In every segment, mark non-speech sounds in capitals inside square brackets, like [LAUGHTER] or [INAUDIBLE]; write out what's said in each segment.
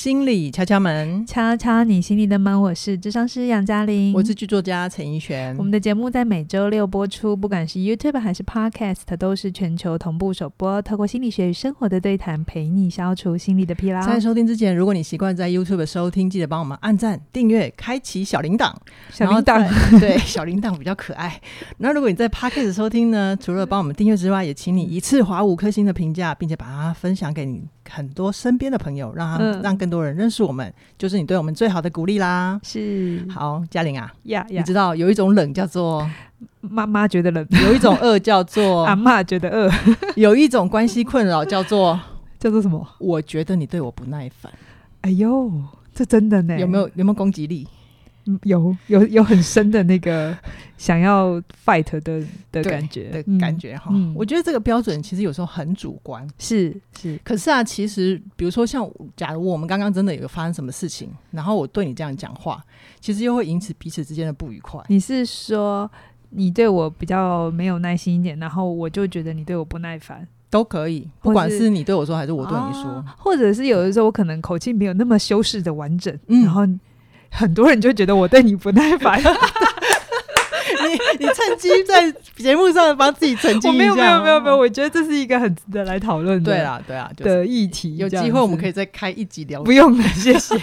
心理敲敲门，敲敲你心里的门。我是智商师杨嘉玲，我是剧作家陈奕璇。我们的节目在每周六播出，不管是 YouTube 还是 Podcast，都是全球同步首播。透过心理学与生活的对谈，陪你消除心理的疲劳。在收听之前，如果你习惯在 YouTube 收听，记得帮我们按赞、订阅、开启小铃铛。小铃铛，[LAUGHS] 对，小铃铛比较可爱。那如果你在 Podcast 收听呢，除了帮我们订阅之外，也请你一次划五颗星的评价，并且把它分享给你很多身边的朋友，让他、嗯、让更多人认识我们，就是你对我们最好的鼓励啦。是，好，嘉玲啊，呀呀，你知道有一种冷叫做妈妈觉得冷，有一种饿叫做 [LAUGHS] 阿妈觉得饿，[LAUGHS] 有一种关系困扰叫做 [LAUGHS] 叫做什么？我觉得你对我不耐烦。哎呦，这真的呢？有没有有没有攻击力？有有有很深的那个想要 fight 的的感觉的感觉哈，嗯，我觉得这个标准其实有时候很主观，是是。可是啊，其实比如说像，假如我们刚刚真的有发生什么事情，然后我对你这样讲话，其实又会引起彼此之间的不愉快。你是说你对我比较没有耐心一点，然后我就觉得你对我不耐烦，都可以，不管是你对我说还是我对你说，啊，或者是有的时候我可能口气没有那么修饰的完整，嗯，然后。很多人就觉得我对你不耐烦，[LAUGHS] 你你趁机在节目上帮自己澄清一下。没有没有没有没有，我觉得这是一个很值得来讨论的。对啊对啊，的议题。有机会我们可以再开一集聊。不用了，谢谢。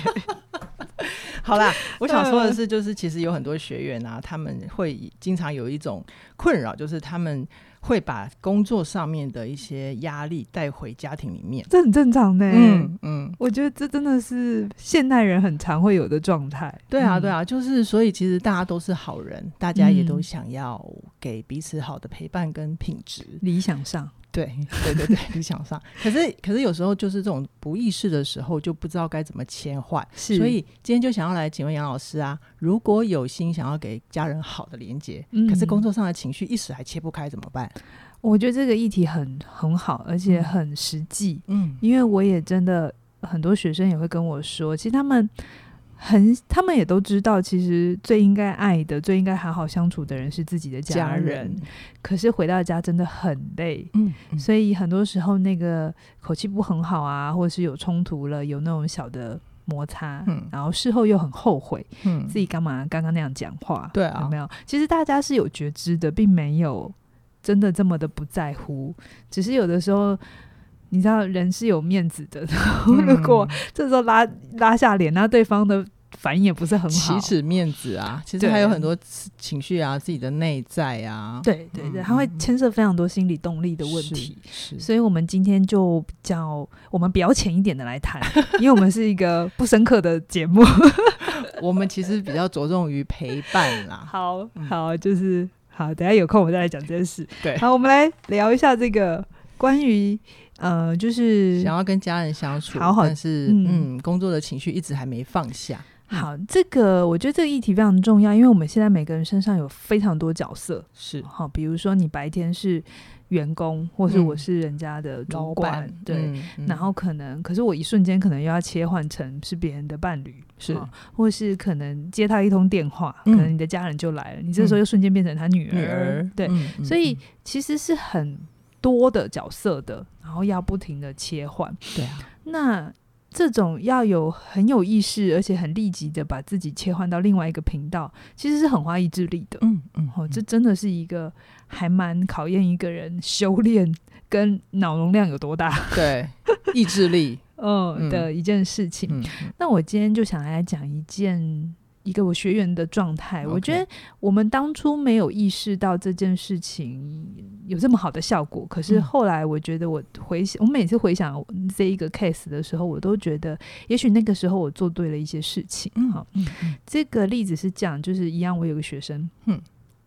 [LAUGHS] 好啦，我想说的是，就是其实有很多学员啊，他们会经常有一种困扰，就是他们。会把工作上面的一些压力带回家庭里面，这很正常呢。嗯嗯，我觉得这真的是现代人很常会有的状态。对啊对啊，就是所以其实大家都是好人，大家也都想要给彼此好的陪伴跟品质。理想上。对 [LAUGHS] 对对对，理想上，可是可是有时候就是这种不意识的时候，就不知道该怎么切换。是，所以今天就想要来请问杨老师啊，如果有心想要给家人好的连接，嗯，可是工作上的情绪一时还切不开，怎么办？我觉得这个议题很很好，而且很实际。嗯，因为我也真的很多学生也会跟我说，其实他们。很，他们也都知道，其实最应该爱的、最应该好好相处的人是自己的家人。家人。可是回到家真的很累，嗯，嗯，所以很多时候那个口气不很好啊，或者是有冲突了，有那种小的摩擦，嗯，然后事后又很后悔，嗯，自己干嘛刚刚那样讲话？对啊，有没有？其实大家是有觉知的，并没有真的这么的不在乎，只是有的时候。你知道人是有面子的，然 [LAUGHS] 后如果这时候拉拉下脸，那对方的反应也不是很好，启齿面子啊，其实还有很多情绪啊，自己的内在啊，对对对，它会牵涉非常多心理动力的问题，是，所以我们今天就比较我们表浅一点的来谈，[LAUGHS] 因为我们是一个不深刻的节目，[LAUGHS] 我们其实比较着重于陪伴啦，好好就是好，等下有空我们再来讲这件事，对，好，我们来聊一下这个关于。呃，就是想要跟家人相处，好好，但是嗯，嗯，工作的情绪一直还没放下。好，这个我觉得这个议题非常重要，因为我们现在每个人身上有非常多角色，是。好，比如说你白天是员工，或是我是人家的主管，嗯、对、嗯嗯，然后可能，可是我一瞬间可能又要切换成是别人的伴侣，是，或是可能接他一通电话，嗯、可能你的家人就来了，你这时候又瞬间变成他女儿，女儿对、嗯，所以其实是很多的角色的。然后要不停的切换，对啊，那这种要有很有意识，而且很立即的把自己切换到另外一个频道，其实是很花意志力的。嗯嗯，哦，这真的是一个还蛮考验一个人修炼跟脑容量有多大，对，意志力，[LAUGHS] 嗯，嗯的一件事情。嗯，那我今天就想来讲一件。一个我学员的状态我觉得我们当初没有意识到这件事情有这么好的效果，可是后来我觉得我回想，我每次回想这一个 case 的时候，我都觉得也许那个时候我做对了一些事情。好，嗯，这个例子是这样，就是一样，我有个学生，嗯，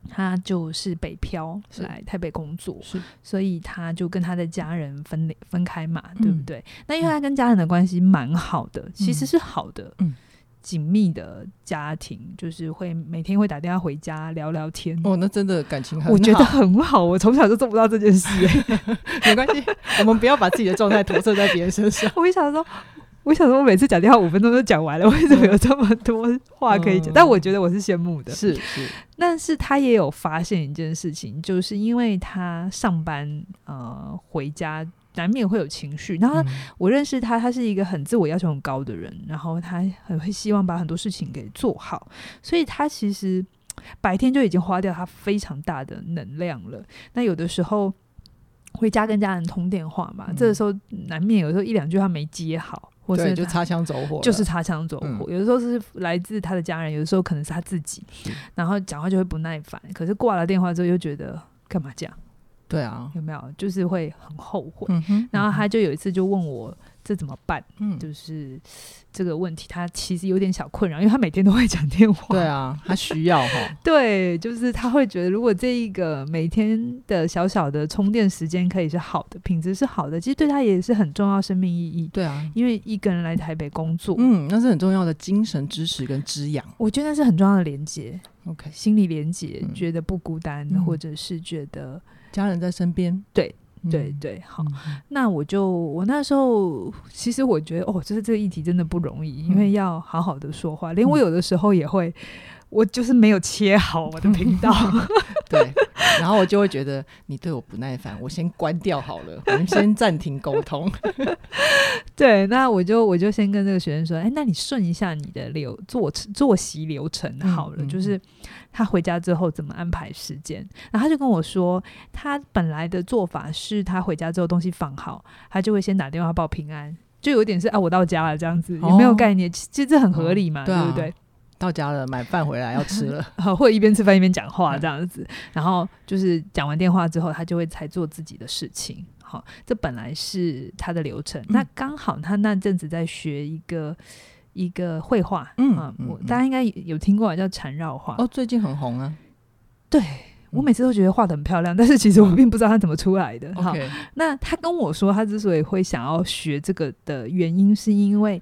他就是北漂来台北工作，是，所以他就跟他的家人分分开嘛，对不对？那因为他跟家人的关系蛮好的，其实是好的，嗯。紧密的家庭，就是会每天会打电话回家聊聊天。哦，那真的感情很好，我觉得很好。我从小就做不到这件事，[LAUGHS] 没关系，我们不要把自己的状态投射在别人身上。[LAUGHS] 我一想说，我想说，我每次讲电话五分钟就讲完了，为什么有这么多话可以讲？嗯，但我觉得我是羡慕的，是是。但是他也有发现一件事情，就是因为他上班呃回家难免会有情绪。然后我认识他，他是一个很自我要求很高的人，然后他很会希望把很多事情给做好，所以他其实白天就已经花掉他非常大的能量了。那有的时候回家跟家人通电话嘛，嗯、这个时候难免有时候一两句话没接好，或者就擦枪走火，就是擦枪走火。嗯、有的时候是来自他的家人，有的时候可能是他自己，然后讲话就会不耐烦。可是挂了电话之后又觉得干嘛这样？对啊，有没有就是会很后悔？然后他就有一次就问我这怎么办？嗯，就是这个问题，他其实有点小困扰，因为他每天都会讲电话。对啊，他需要哈。[LAUGHS] 对，就是他会觉得，如果这一个每天的小小的充电时间可以是好的，品质是好的，其实对他也是很重要生命意义。对啊，因为一个人来台北工作，嗯，那是很重要的精神支持跟滋养。我觉得那是很重要的连接。OK，心理连接，嗯、觉得不孤单，嗯、或者是觉得。家人在身边，对对对，好，那我就我那时候其实我觉得哦，就是这个议题真的不容易，因为要好好的说话，连我有的时候也会。我就是没有切好我的频道，[LAUGHS] 对，然后我就会觉得你对我不耐烦，我先关掉好了，我们先暂停沟通。[LAUGHS] 对，那我就我就先跟这个学生说，哎，那你顺一下你的流作作息流程好了，就是他回家之后怎么安排时间。然后他就跟我说，他本来的做法是他回家之后东西放好，他就会先打电话报平安，就有点是啊，我到家了这样子，也没有概念？其实这很合理嘛，哦对，啊、对不对？到家了，买饭回来 [LAUGHS] 要吃了，[LAUGHS] 或者一边吃饭一边讲话这样子，然后就是讲完电话之后，他就会才做自己的事情。好，这本来是他的流程。嗯、那刚好他那阵子在学一个一个绘画，嗯，大家应该有听过叫缠绕画哦，最近很红啊。对，我每次都觉得画的很漂亮，但是其实我并不知道他怎么出来的。好那他跟我说，他之所以会想要学这个的原因，是因为。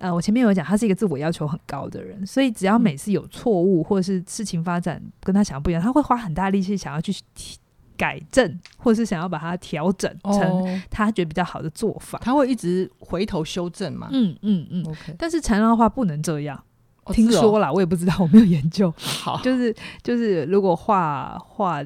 呃，我前面有讲，他是一个自我要求很高的人，所以只要每次有错误或者是事情发展跟他想的不一样，他会花很大力气想要去改正，或者是想要把它调整成他觉得比较好的做法。他会一直回头修正嘛？嗯嗯嗯。但是缠绕画不能这样，哦、听说啦，哦、我也不知道，我没有研究。好，就是就是，如果画画。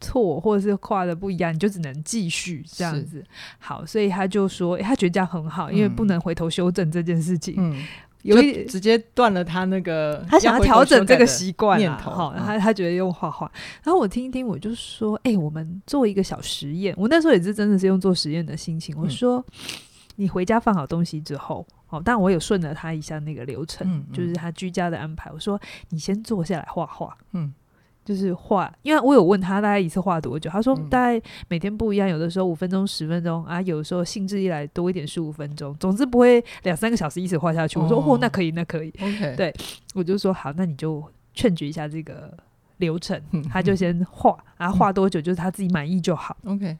错，或者是画的不一样，你就只能继续这样子。好，所以他就说，欸、他觉得这样很好，因为不能回头修正这件事情。嗯，有一直接断了他那个他想要调整这个习惯念头。好，他他觉得用画画。然后我听一听，我就说，哎、欸，我们做一个小实验。我那时候也是真的是用做实验的心情。我说，嗯、你回家放好东西之后，哦，但我有顺了他一下那个流程，就是他居家的安排。我说，你先坐下来画画。嗯。就是画，因为我有问他大概一次画多久，他说大概每天不一样，有的时候五分钟、十分钟啊，有的时候兴致一来多一点十五分钟，总之不会两三个小时一直画下去。我说哦，那可以，那可以。OK，[LAUGHS] 对，我就说好，那你就劝举一下这个流程，他就先画，然后画多久就是他自己满意就好。OK，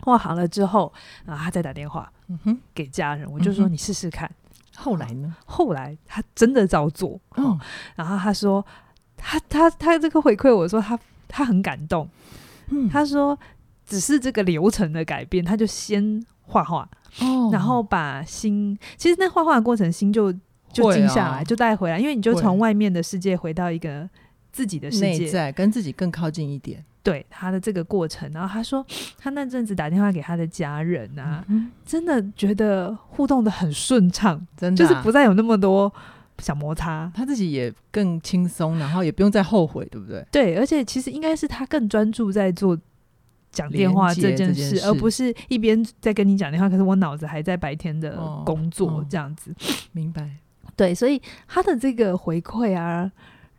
画好了之后，然后他再打电话给家人，我就说你试试看。后来呢？后来他真的照做，嗯，然后他说。他他他这个回馈我说他他很感动，嗯，他说只是这个流程的改变，他就先画画，哦，然后把心其实那画画的过程心就就静下来，就带回来，因为你就从外面的世界回到一个自己的世界，内在跟自己更靠近一点，对他的这个过程。然后他说他那阵子打电话给他的家人啊，嗯，真的觉得互动的很顺畅，真的就是不再有那么多。小摩擦，他自己也更轻松，然后也不用再后悔，对不对？对，而且其实应该是他更专注在做讲电话这件事，件事而不是一边在跟你讲电话，可是我脑子还在白天的工作这样子。哦哦、明白？对，所以他的这个回馈啊，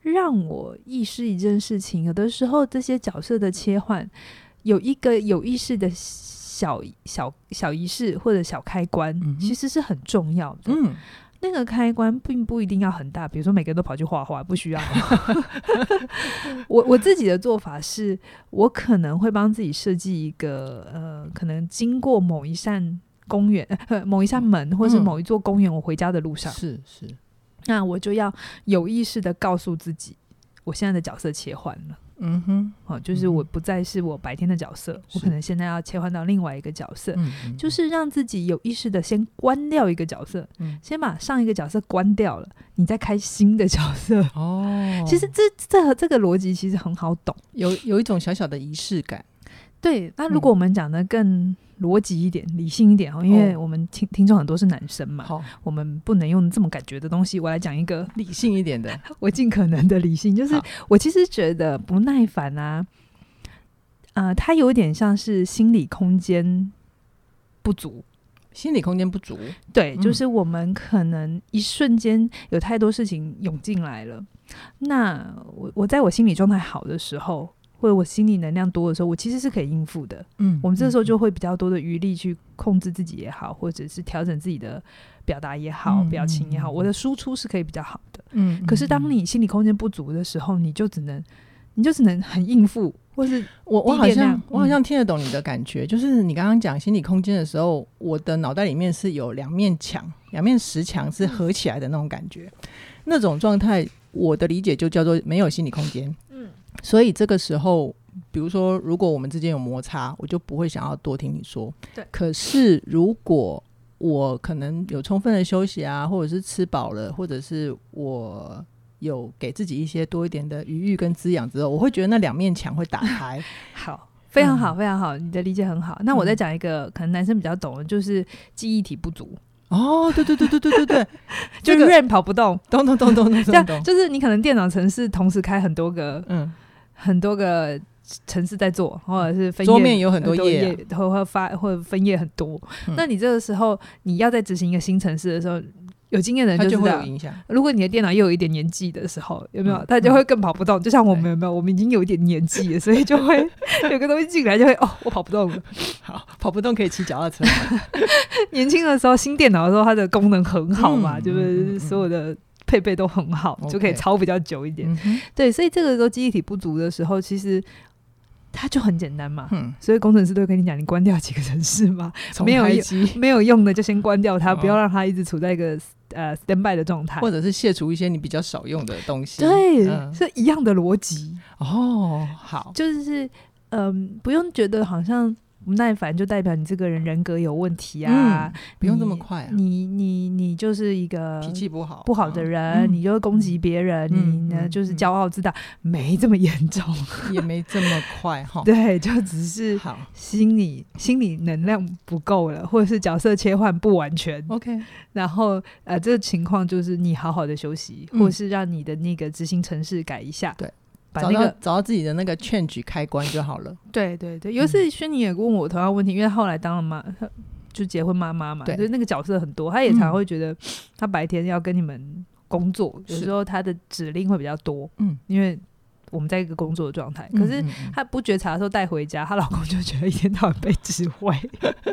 让我意识一件事情：有的时候这些角色的切换，有一个有意识的小小小仪式或者小开关，嗯、其实是很重要的。嗯。那个开关并不一定要很大，比如说每个人都跑去画画，不需要。[LAUGHS] 我我自己的做法是，我可能会帮自己设计一个呃，可能经过某一扇公园、呃、[LAUGHS] 某一扇门，或是某一座公园，我回家的路上，是是，那我就要有意识的告诉自己，我现在的角色切换了。嗯哼，哦，就是我不再是我白天的角色，嗯、我可能现在要切换到另外一个角色，是就是让自己有意识的先关掉一个角色，嗯、先把上一个角色关掉了，你再开新的角色。哦，其实这这这个逻辑其实很好懂，有有一种小小的仪式感。对，那如果我们讲的更逻辑一点、理性一点哦，因为我们听听众很多是男生嘛，好，我们不能用这么感觉的东西。我来讲一个理性一点的，[LAUGHS] 我尽可能的理性，就是我其实觉得不耐烦啊，啊、呃，它有点像是心理空间不足，心理空间不足，对，就是我们可能一瞬间有太多事情涌进来了。那我我在我心理状态好的时候。或者我心理能量多的时候，我其实是可以应付的。嗯，我们这时候就会比较多的余力去控制自己也好，或者是调整自己的表达也好、嗯、表情也好，我的输出是可以比较好的。嗯，可是当你心理空间不足的时候，你就只能，你就只能很应付，或是我我好像我好像听得懂你的感觉，嗯、就是你刚刚讲心理空间的时候，我的脑袋里面是有两面墙，两面石墙是合起来的那种感觉，嗯、那种状态，我的理解就叫做没有心理空间。所以这个时候，比如说，如果我们之间有摩擦，我就不会想要多听你说。对。可是，如果我可能有充分的休息啊，或者是吃饱了，或者是我有给自己一些多一点的余裕跟滋养之后，我会觉得那两面墙会打开。[LAUGHS] 好，非常好，非常好，你的理解很好。那我再讲一个，嗯、可能男生比较懂的，就是记忆体不足。哦，对对对对对对对，[LAUGHS] 就 RAM 跑不动，咚咚咚咚咚咚，这样就是你可能电脑程式同时开很多个，嗯。很多个城市在做，或者是分页，桌面有很多页，或或发或者分页很多。嗯、那你这个时候你要在执行一个新城市的时候，有经验的人就会有影响。如果你的电脑又有一点年纪的时候，有没有？他就会更跑不动。嗯、就像我们有没有？我们已经有一点年纪了，所以就会 [LAUGHS] 有个东西进来就会哦，我跑不动了。好，跑不动可以骑脚踏车。[LAUGHS] 年轻的时候，新电脑的时候，它的功能很好嘛，嗯、就是所有的。配备都很好就可以抄比较久一点。对，所以这个时候记忆体不足的时候，其实它就很简单嘛。嗯、所以工程师都会跟你讲，你关掉几个城市嘛，没有用 [LAUGHS] 没有用的就先关掉它，哦、不要让它一直处在一个呃 standby 的状态，或者是卸除一些你比较少用的东西。对，嗯、是一样的逻辑。哦，好，就是嗯、呃，不用觉得好像。不耐烦就代表你这个人人格有问题啊！嗯、不用这么快、啊，你你你就是一个脾气不好不好的人，嗯、你就会攻击别人，嗯、你呢就是骄傲自大，嗯、没这么严重，[LAUGHS] 也没这么快哈。[LAUGHS] 对，就只是心理心理能量不够了，或者是角色切换不完全。OK，然后呃，这个情况就是你好好的休息，嗯、或是让你的那个执行程式改一下。对。找到找到自己的那个 change 开关就好了。对 [LAUGHS] 对对，有一次轩尼也问我同样问题，因为后来当了妈，就结婚妈妈嘛，对，就是那个角色很多，他也常会觉得他白天要跟你们工作，有时候他的指令会比较多，嗯，因为我们在一个工作的状态，可是他不觉察的时候带回家，她老公就觉得一天到晚被指挥，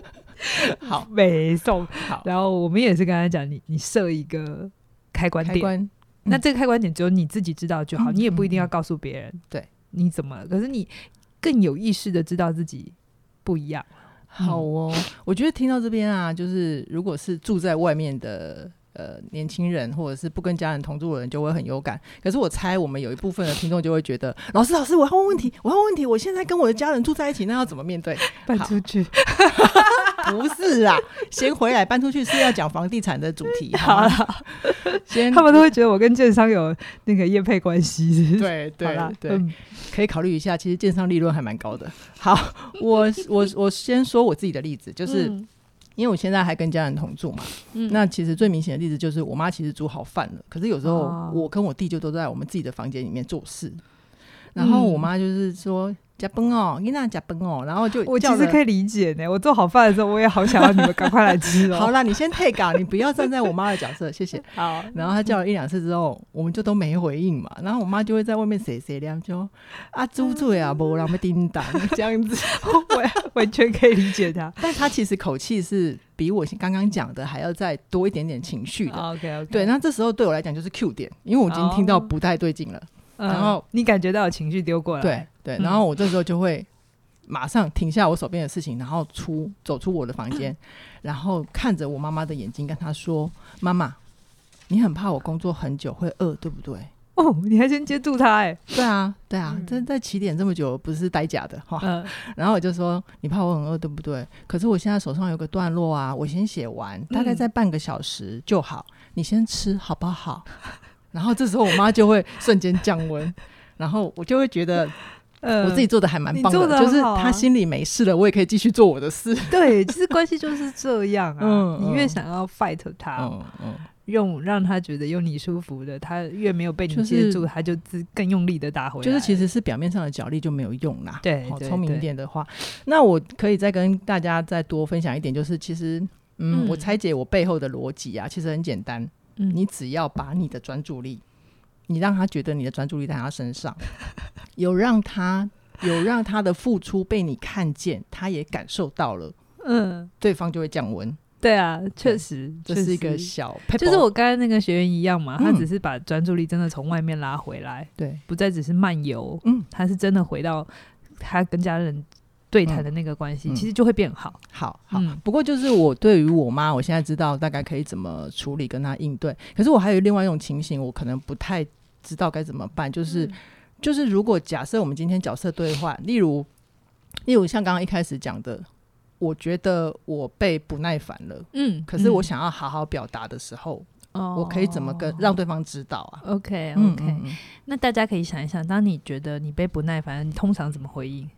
[LAUGHS] 好。[LAUGHS] 没送好，然后我们也是跟他讲，你你设一个开关点。那这个开关点只有你自己知道就好，嗯、你也不一定要告诉别人。对，你怎么了？可是你更有意识的知道自己不一样。好哦，嗯、我觉得听到这边啊，就是如果是住在外面的呃年轻人，或者是不跟家人同住的人，就会很有感。可是我猜我们有一部分的听众就会觉得，[LAUGHS] 老师老师，我要问问题，我要问问题，我现在跟我的家人住在一起，那要怎么面对？[LAUGHS] 搬出去。[LAUGHS] 不是啊，先回来搬出去是要讲房地产的主题。[LAUGHS] 好了，先他们都会觉得我跟建商有那个业配关系。[LAUGHS] 对 [LAUGHS] 对对，可以考虑一下。其实建商利润还蛮高的。好，我我我先说我自己的例子，就是因为我现在还跟家人同住嘛。那其实最明显的例子就是我妈其实煮好饭了，可是有时候我跟我弟就都在我们自己的房间里面做事，然后我妈就是说。加崩哦，你那加崩哦，然后就我其实可以理解呢。我做好饭的时候，我也好想要你们赶快来吃哦。好啦，你先退稿，你不要站在我妈的角色，谢谢。[LAUGHS] 好，然后他叫了一两次之后，我们就都没回应嘛。然后我妈就会在外面碎碎念，就啊猪嘴啊，无人要叮当 [LAUGHS] 这样子，[LAUGHS] 我完全可以理解他。但他其实口气是比我刚刚讲的还要再多一点点情绪的。OK OK，对，那这时候对我来讲就是 Q 点，因为我已经听到不太对劲了。然后你感觉到有情绪丢过来，对对，然后我这时候就会。马上停下我手边的事情，然后出走出我的房间，[COUGHS] 然后看着我妈妈的眼睛，跟她说：“妈妈，你很怕我工作很久会饿，对不对？”哦，你还先接住他哎？对啊，对啊，这在起点这么久不是呆假的哈。嗯、[LAUGHS] 然后我就说：“你怕我很饿，对不对？”可是我现在手上有个段落啊，我先写完，大概在半个小时就好，你先吃好不好？然后这时候我妈就会瞬间降温，[LAUGHS] 然后我就会觉得。呃我自己做的还蛮棒的，啊、就是他心里没事了，我也可以继续做我的事。对，其实关系就是这样啊。[LAUGHS] 嗯、你越想要 fight 他，嗯嗯、用让他觉得用你舒服的，他越没有被你接住，就是、他就自更用力的打回来。就是其实是表面上的脚力就没有用啦。对，聪明一点的话，那我可以再跟大家再多分享一点，就是其实，嗯，嗯我拆解我背后的逻辑啊，其实很简单。嗯、你只要把你的专注力。你让他觉得你的专注力在他身上，有让他有让他的付出被你看见，他也感受到了，嗯，对方就会降温。对啊，确实这是一个小，就是我刚才那个学员一样嘛，他只是把专注力真的从外面拉回来，对，不再只是漫游，嗯，他是真的回到他跟家人。对谈的那个关系，嗯、其实就会变好，好好。嗯、不过就是我对于我妈，我现在知道大概可以怎么处理跟她应对。可是我还有另外一种情形，我可能不太知道该怎么办。就是、嗯、就是，如果假设我们今天角色对换，例如例如像刚刚一开始讲的，我觉得我被不耐烦了，嗯，可是我想要好好表达的时候，嗯、我可以怎么跟让对方知道啊？OK OK，、嗯嗯、那大家可以想一想，当你觉得你被不耐烦，你通常怎么回应？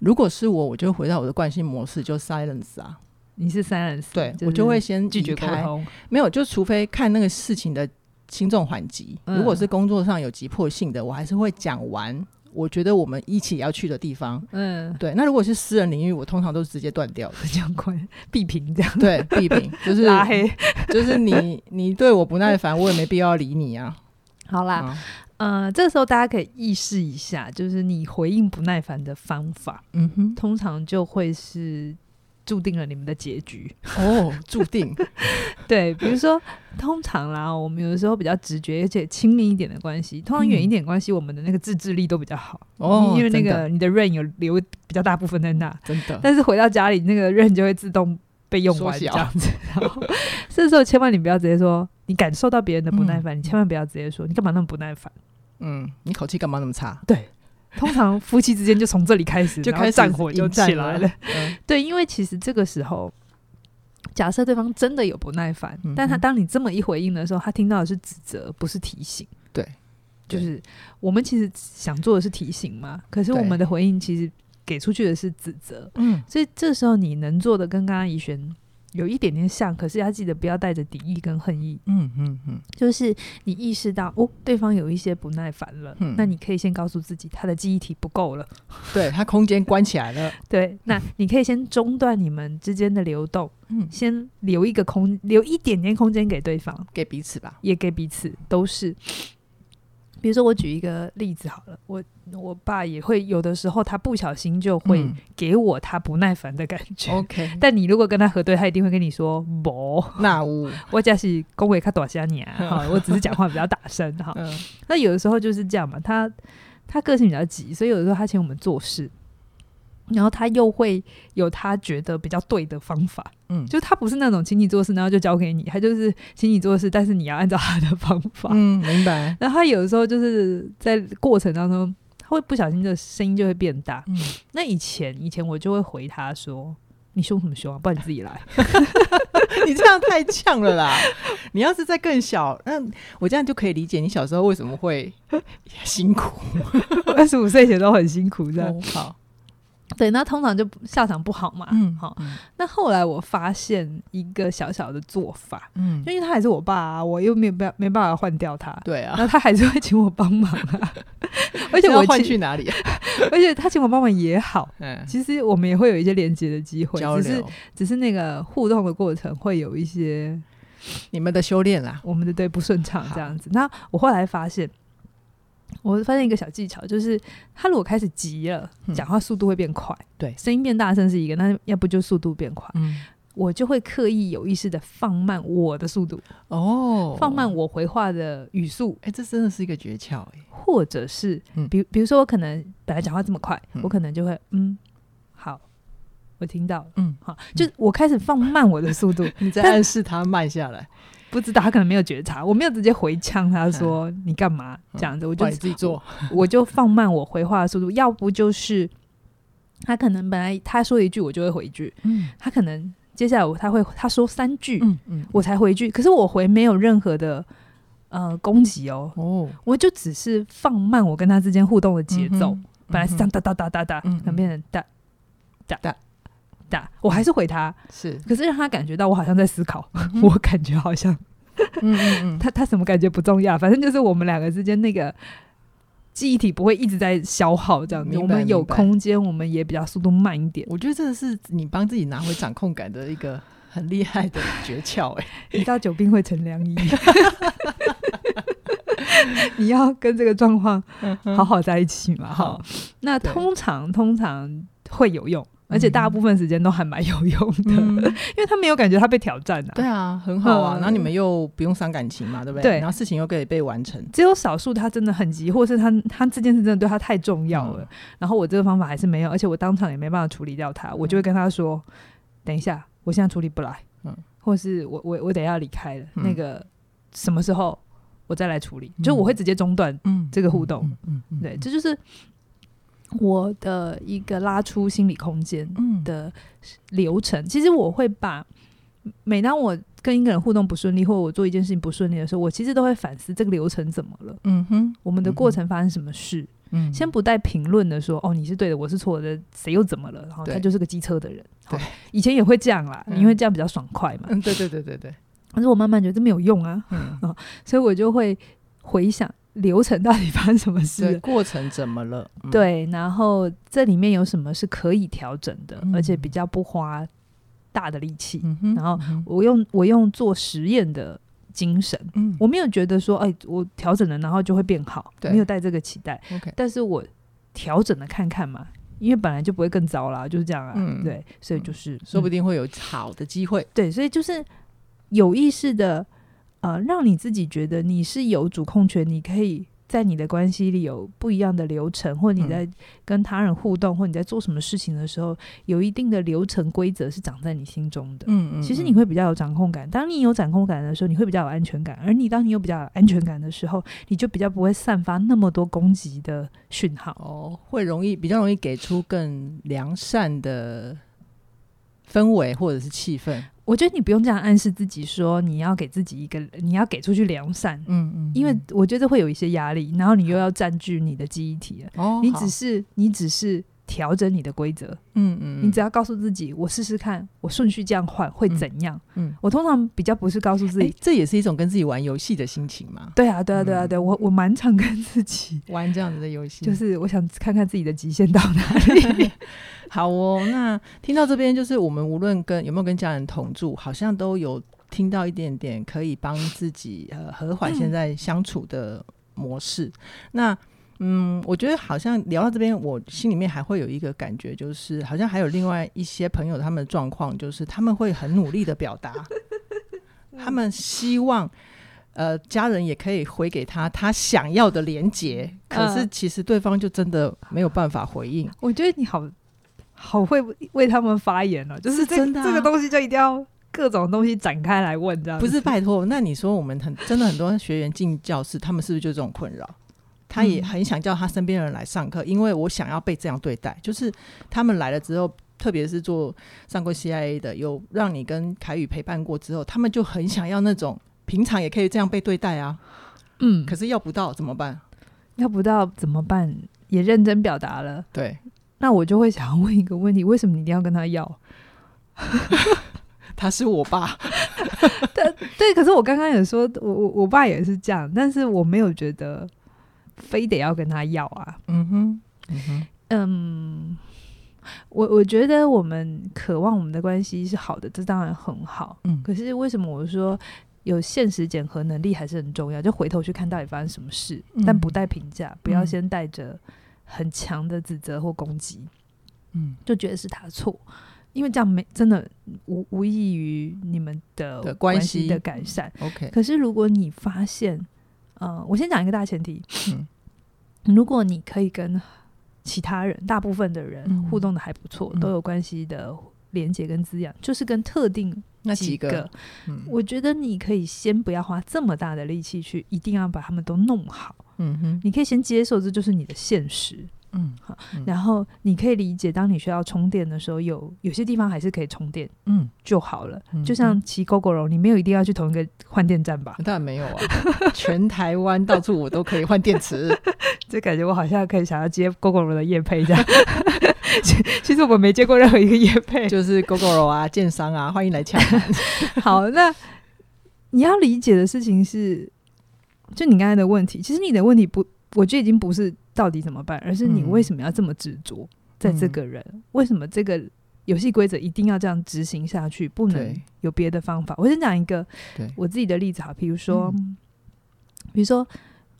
如果是我，我就回到我的惯性模式，就 silence 啊。你是 silence，对，我就会先拒绝沟通。没有，就除非看那个事情的轻重缓急。嗯、如果是工作上有急迫性的，我还是会讲完。我觉得我们一起要去的地方，嗯，对。那如果是私人领域，我通常都是直接断掉的，这样快 [LAUGHS] 闭屏这样。对，闭屏就是 [LAUGHS] 拉黑，就是你你对我不耐烦，我也没必要理你啊。好啦。嗯呃，这个时候大家可以意识一下，就是你回应不耐烦的方法，嗯哼，通常就会是注定了你们的结局哦，注定。[LAUGHS] 对，比如说，通常啦，我们有的时候比较直觉，而且亲密一点的关系，通常远一点关系，我们的那个自制力都比较好哦，因为那个你的 rain 有留比较大部分在那，真的。但是回到家里，那个 rain 就会自动被用完这样子。[LAUGHS] 然后这时候千万你不要直接说，你感受到别人的不耐烦，你千万不要直接说，你干嘛那么不耐烦？嗯，你口气干嘛那么差？对，通常夫妻之间就从这里开始，[LAUGHS] 就开始战火就起来了。[LAUGHS] 嗯、对，因为其实这个时候，假设对方真的有不耐烦，嗯、但他当你这么一回应的时候，他听到的是指责，不是提醒。对，就是我们其实想做的是提醒嘛，可是我们的回应其实给出去的是指责。嗯，所以这时候你能做的，跟刚刚怡璇。有一点点像，可是要记得不要带着敌意跟恨意。嗯嗯嗯，就是你意识到哦，对方有一些不耐烦了，嗯、那你可以先告诉自己，他的记忆体不够了，对，他空间关起来了。[LAUGHS] 对，那你可以先中断你们之间的流动，嗯，先留一个空，留一点点空间给对方，给彼此吧，也给彼此，都是。比如说，我举一个例子好了，我我爸也会有的时候，他不小心就会给我他不耐烦的感觉。OK，、嗯、[LAUGHS] 但你如果跟他核对，他一定会跟你说不，那 [LAUGHS] 我我只是恭维他多些年哈，我只是讲话比较大声哈。嗯、那有的时候就是这样嘛，他他个性比较急，所以有的时候他请我们做事。然后他又会有他觉得比较对的方法，嗯，就他不是那种请你做事，然后就交给你，他就是请你做事，但是你要按照他的方法，嗯，明白。然后他有的时候就是在过程当中，他会不小心的声音就会变大，嗯，那以前以前我就会回他说：“你凶什么凶啊？不然你自己来。[LAUGHS] [LAUGHS] ”你这样太呛了啦！你要是再更小，那我这样就可以理解你小时候为什么会辛苦，[LAUGHS] 二十五岁前都很辛苦，这样、哦、好。对，那通常就下场不好嘛。嗯，好。那后来我发现一个小小的做法，嗯，因为他还是我爸啊，我又没有办没办法换掉他。对啊，那他还是会请我帮忙啊。[LAUGHS] 而且我换去哪里？[LAUGHS] 而且他请我帮忙也好。嗯，其实我们也会有一些连接的机会，只是只是那个互动的过程会有一些你们的修炼啦，我们的对不顺畅这样子。那我后来发现。我发现一个小技巧，就是他如果开始急了，讲话速度会变快，对，声音变大声是一个，那要不就速度变快，嗯，我就会刻意有意识的放慢我的速度，哦，放慢我回话的语速，哎，这真的是一个诀窍，哎，或者是，比比如说我可能本来讲话这么快，我可能就会，嗯，好，我听到，嗯，好，就我开始放慢我的速度，[LAUGHS] 你在暗示他慢下来。不知道他可能没有觉察，我没有直接回呛他说你干嘛？这样子，我就自己做，[LAUGHS] 我就放慢我回话的速度，要不就是他可能本来他说一句我就会回一句，嗯，他可能接下来他会他说三句，嗯嗯，我才回一句，可是我回没有任何的呃攻击哦，哦，我就只是放慢我跟他之间互动的节奏，本来是这样哒哒哒哒哒，嗯，变成哒哒。哒哒，我还是回他，[LAUGHS] 是，可是让他感觉到我好像在思考，[LAUGHS] 我感觉好像，嗯嗯嗯。[LAUGHS] 他他什么感觉不重要，反正就是我们两个之间那个记忆体不会一直在消耗这样子，我们有空间，我们也比较速度慢一点。我觉得这个是你帮自己拿回掌控感的一个很厉害的诀窍，哎，一到久病会成良医。你要跟这个状况好好在一起嘛？哈、嗯，那通常通常会有用，而且大部分时间都还蛮有用的，嗯、[LAUGHS] 因为他没有感觉他被挑战啊。对啊，很好啊。嗯、然后你们又不用伤感情嘛，对不对？对。然后事情又可以被完成。只有少数他真的很急，或是他他这件事真的对他太重要了。嗯、然后我这个方法还是没有，而且我当场也没办法处理掉他，我就会跟他说：“嗯、等一下，我现在处理不来。”嗯，或是我我我等一下离开了，嗯、那个什么时候？我再来处理，就我会直接中断这个互动。嗯嗯，对，这就是我的一个拉出心理空间的流程。其实我会把每当我跟一个人互动不顺利，或者我做一件事情不顺利的时候，我其实都会反思这个流程怎么了。嗯哼，我们的过程发生什么事？嗯，先不带评论的说，哦，你是对的，我是错的，谁又怎么了？然后他就是个机车的人。对，以前也会这样啦，因为这样比较爽快嘛。嗯，对对对对对。可是我慢慢觉得这没有用啊，嗯、[LAUGHS] 哦，所以我就会回想流程到底发生什么事，过程怎么了？嗯、对，然后这里面有什么是可以调整的，嗯、而且比较不花大的力气。嗯、然后我用我用做实验的精神，嗯、我没有觉得说，哎，我调整了，然后就会变好，没有带这个期待。Okay 但是我调整了看看嘛，因为本来就不会更糟啦，就是这样啊。嗯、对，所以就是、嗯、说不定会有好的机会。对，所以就是。有意识的，呃，让你自己觉得你是有主控权，你可以在你的关系里有不一样的流程，或你在跟他人互动，或你在做什么事情的时候，有一定的流程规则是长在你心中的。嗯，嗯嗯，其实你会比较有掌控感。当你有掌控感的时候，你会比较有安全感。而你当你有比较有安全感的时候，你就比较不会散发那么多攻击的讯号。哦，会容易比较容易给出更良善的氛围或者是气氛。我觉得你不用这样暗示自己，说你要给自己一个，你要给出去良善，嗯嗯，嗯，因为我觉得会有一些压力，然后你又要占据你的记忆体，哦，你只是你只是调整你的规则，嗯嗯，你只要告诉自己，我试试看，我顺序这样换会怎样，嗯，嗯，我通常比较不是告诉自己，欸，这也是一种跟自己玩游戏的心情嘛，对啊对啊对啊对，我我蛮常跟自己 [LAUGHS] 玩这样子的游戏，就是我想看看自己的极限到哪里。[LAUGHS] 好哦，那听到这边，就是我们无论跟有没有跟家人同住，好像都有听到一点点可以帮自己呃和缓现在相处的模式。嗯、那嗯，我觉得好像聊到这边，我心里面还会有一个感觉，就是好像还有另外一些朋友他们的状况，就是他们会很努力的表达，[LAUGHS] 他们希望呃家人也可以回给他他想要的连结，可是其实对方就真的没有办法回应。我觉得你好。好会为他们发言了，就是，真的、啊、这个东西就一定要各种东西展开来问，这样不是拜托？那你说我们很真的很多学员进教室，他们是不是就这种困扰？他也很想叫他身边的人来上课，因为我想要被这样对待。就是他们来了之后，特别是做上过 CIA 的，有让你跟凯宇陪伴过之后，他们就很想要那种平常也可以这样被对待啊。嗯，可是要不到怎么办？要不到怎么办？也认真表达了，对。那我就会想问一个问题：为什么你一定要跟他要？[LAUGHS] 他是我爸。[LAUGHS] 对对，可是我刚刚也说，我我我爸也是这样，但是我没有觉得非得要跟他要啊。嗯哼，嗯哼，嗯，我我觉得我们渴望我们的关系是好的，这当然很好。嗯，可是为什么我说有现实检核能力还是很重要？就回头去看到底发生什么事，嗯、但不带评价，不要先带着。很强的指责或攻击，嗯，就觉得是他错，因为这样没真的无无异于你们的关系的改善。OK，可是如果你发现，呃，我先讲一个大前提，嗯，[LAUGHS] 如果你可以跟其他人，大部分的人互动的还不错，嗯、都有关系的连接跟滋养，就是跟特定几个那几个，嗯、我觉得你可以先不要花这么大的力气去，一定要把他们都弄好。嗯哼，你可以先接受，这就是你的现实。嗯，好，然后你可以理解，当你需要充电的时候，有有些地方还是可以充电，嗯，就好了。嗯、就像骑 Gogoro，你没有一定要去同一个换电站吧？当然没有啊，[LAUGHS] 全台湾到处我都可以换电池。[LAUGHS] 这感觉我好像可以想要接 Gogoro 的业配这样。[LAUGHS] 其实我们没接过任何一个业配，就是 Gogoro 啊，建商啊，欢迎来抢。好，那你要理解的事情是，就你刚才的问题，其实你的问题不，我觉得已经不是。到底怎么办？而是你为什么要这么执着在这个人？嗯、为什么这个游戏规则一定要这样执行下去？不能有别的方法？我先讲一个我自己的例子哈，比如说，嗯、比如说，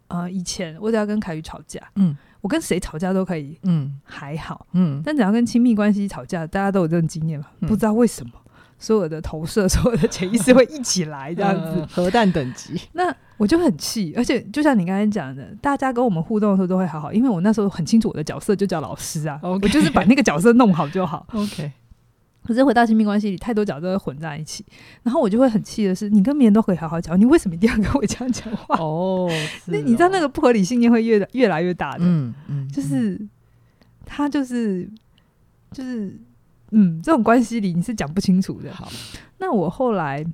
呃，以前我只要跟凯宇吵架，嗯，我跟谁吵架都可以，嗯，还好，嗯，但只要跟亲密关系吵架，大家都有这种经验嘛，嗯、不知道为什么。所有的投射，所有的潜意识会一起来，这样子，呃、核弹等级。那我就很气，而且就像你刚才讲的，大家跟我们互动的时候都会好好，因为我那时候很清楚我的角色就叫老师啊.我就是把那个角色弄好就好。OK。可是回到亲密关系里，太多角色会混在一起，然后我就会很气的是，你跟别人都可以好好讲，你为什么一定要跟我这样讲话？哦，哦那你知道那个不合理信念会越越来越大的，嗯嗯，就是他就是就是。嗯，这种关系里你是讲不清楚的。好，那我后来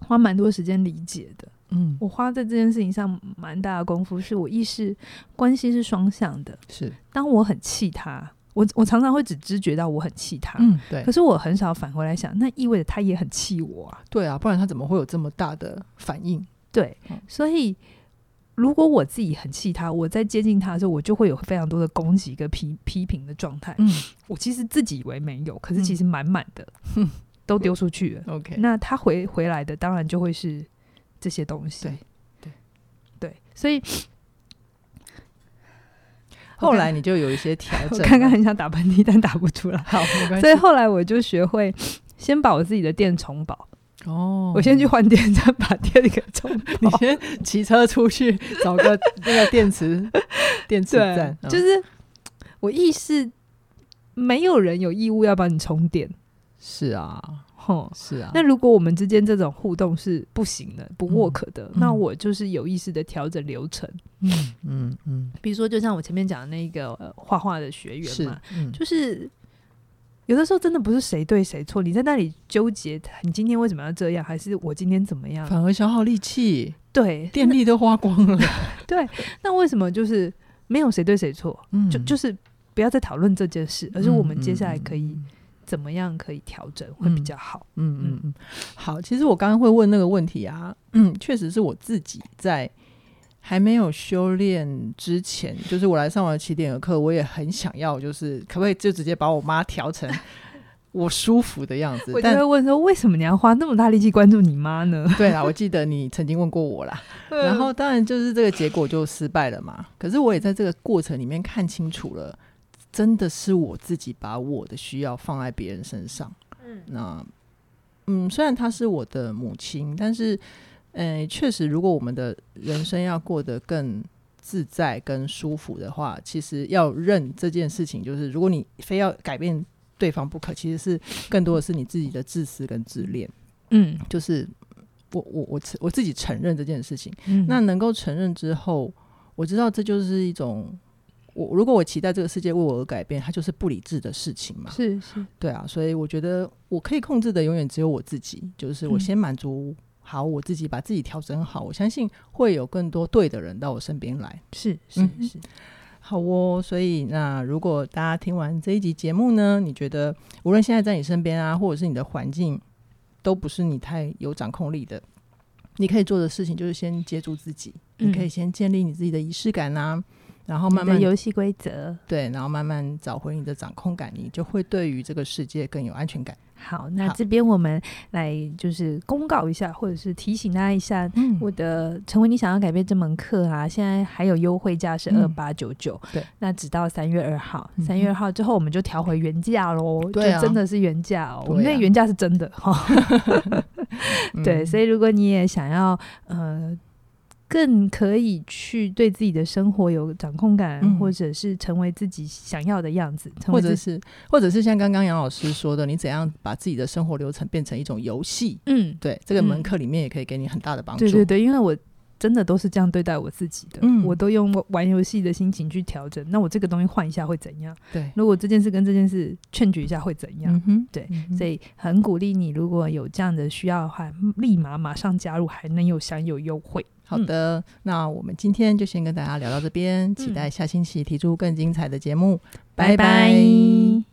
花蛮多时间理解的。嗯，我花在这件事情上蛮大的功夫，是我意识关系是双向的。是，当我很气他，我我常常会只知觉到我很气他。嗯，对。可是我很少返回来想，那意味着他也很气我啊。对啊，不然他怎么会有这么大的反应？对，嗯，所以。如果我自己很气他，我在接近他的时候，我就会有非常多的攻击跟批批评的状态。嗯，我其实自己以为没有，可是其实满满的、嗯、都丢出去了。OK，那他回回来的当然就会是这些东西。对对对，所以后来你就有一些调整。[LAUGHS] 我刚刚很想打喷嚏，但打不出来。好，没关系。所以后来我就学会先把我自己的电充饱。哦，我先去换电站，把电给充。你先骑车出去找个那个电池 [LAUGHS] 电池站，就是我意识没有人有义务要帮你充电。是啊，哼，是啊。那如果我们之间这种互动是不行的、不 work 的，那我就是有意识的调整流程。嗯嗯嗯，比如说，就像我前面讲的那个画画的学员嘛，就是。有的时候真的不是谁对谁错，你在那里纠结，你今天为什么要这样，还是我今天怎么样，反而消耗力气，对，电力都花光了。[LAUGHS] 对，那为什么就是没有谁对谁错？嗯，就就是不要再讨论这件事，而是我们接下来可以怎么样可以调整会比较好。嗯嗯嗯，好，其实我刚刚会问那个问题啊，嗯，确实是我自己在。还没有修炼之前，就是我来上完起点的课，我也很想要，就是可不可以就直接把我妈调成 [LAUGHS] 我舒服的样子？我就会问说，为什么你要花那么大力气关注你妈呢？[LAUGHS] 对啊，我记得你曾经问过我啦。然后当然就是这个结果就失败了嘛。可是我也在这个过程里面看清楚了，真的是我自己把我的需要放在别人身上。嗯，那嗯，虽然她是我的母亲，但是。嗯，确实，如果我们的人生要过得更自在、更舒服的话，其实要认这件事情，就是如果你非要改变对方不可，其实是更多的是你自己的自私跟自恋。嗯，就是我我我我自己承认这件事情。嗯，那能够承认之后，我知道这就是一种我如果我期待这个世界为我而改变，它就是不理智的事情嘛。是是，对啊，所以我觉得我可以控制的永远只有我自己，就是我先满足。好，我自己把自己调整好，我相信会有更多对的人到我身边来。是是是，好哦。所以，那如果大家听完这一集节目呢，你觉得无论现在在你身边啊，或者是你的环境，都不是你太有掌控力的，你可以做的事情就是先接住自己，嗯、你可以先建立你自己的仪式感啊，然后慢慢游戏规则，对，然后慢慢找回你的掌控感，你就会对于这个世界更有安全感。好，那这边我们来就是公告一下，或者是提醒大家一下，嗯、我的成为你想要改变这门课啊，现在还有优惠价是二八九九，对，那直到三月二号，三、嗯、月二号之后我们就调回原价喽，对、啊，就真的是原价哦，啊、我们那原价是真的哈，[LAUGHS] [LAUGHS] 对，所以如果你也想要呃。更可以去对自己的生活有掌控感，嗯、或者是成为自己想要的样子，或者是，或者是像刚刚杨老师说的，你怎样把自己的生活流程变成一种游戏？嗯，对，这个门课里面也可以给你很大的帮助。对对对，因为我真的都是这样对待我自己的，嗯，我都用玩游戏的心情去调整。那我这个东西换一下会怎样？对，如果这件事跟这件事 change 一下会怎样？嗯，对，嗯，所以很鼓励你，如果有这样的需要的话，立马马上加入，还能有享有优惠。好的，嗯，那我们今天就先跟大家聊到这边，期待下星期提出更精彩的节目，嗯，拜拜。拜拜。